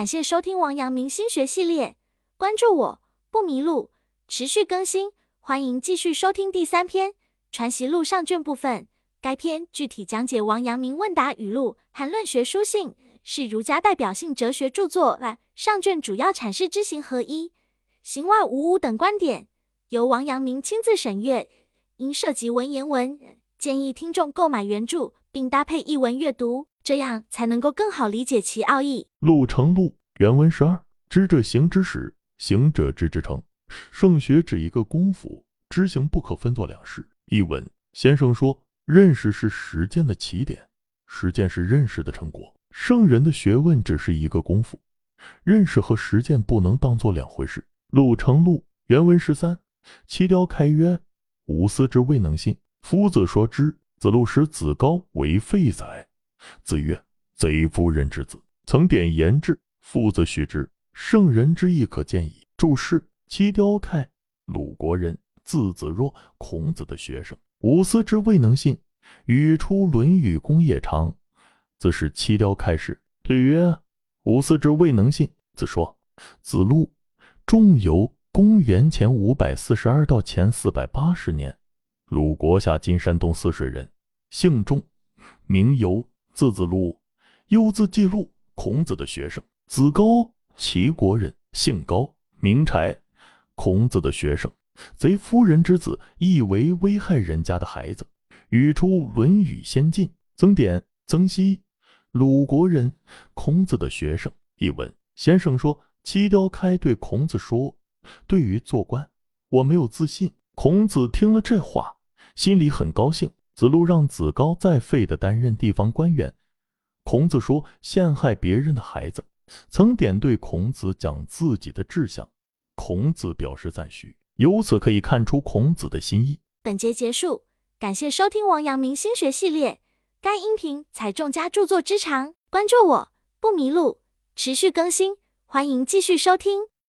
感谢收听王阳明心学系列，关注我不迷路，持续更新，欢迎继续收听第三篇《传习录》上卷部分。该篇具体讲解王阳明问答语录和论学书信，是儒家代表性哲学著作。上卷主要阐释知行合一、行外无物等观点，由王阳明亲自审阅，因涉及文言文，建议听众购买原著并搭配译文阅读。这样才能够更好理解其奥义。路成路，原文十二：知者行之始，行者知之成。圣学指一个功夫，知行不可分作两事。译文：先生说，认识是实践的起点，实践是认识的成果。圣人的学问只是一个功夫，认识和实践不能当做两回事。路成路，原文十三：七雕开曰：吾思之未能信。夫子说之。子路使子高为废宰。子曰：“贼夫人之子，曾点言志，父子许之。圣人之意可见矣。”注释：七雕开，鲁国人，字子若，孔子的学生。吾思之未能信，语出《论语·公冶长》，自是七雕开始。对曰：“吾思之未能信。”子说：“子路，仲由公元前五百四十二到前四百八十年，鲁国下金山东泗水人，姓仲，名由。”字子路，又字季路，孔子的学生。子高，齐国人，姓高，名柴，孔子的学生。贼夫人之子，意为危害人家的孩子。语出《论语先进》。曾点，曾皙，鲁国人，孔子的学生。译文：先生说，七雕开对孔子说：“对于做官，我没有自信。”孔子听了这话，心里很高兴。子路让子高再废的担任地方官员。孔子说陷害别人的孩子，曾点对孔子讲自己的志向，孔子表示赞许。由此可以看出孔子的心意。本节结束，感谢收听王阳明心学系列。该音频采众家著作之长，关注我不迷路，持续更新，欢迎继续收听。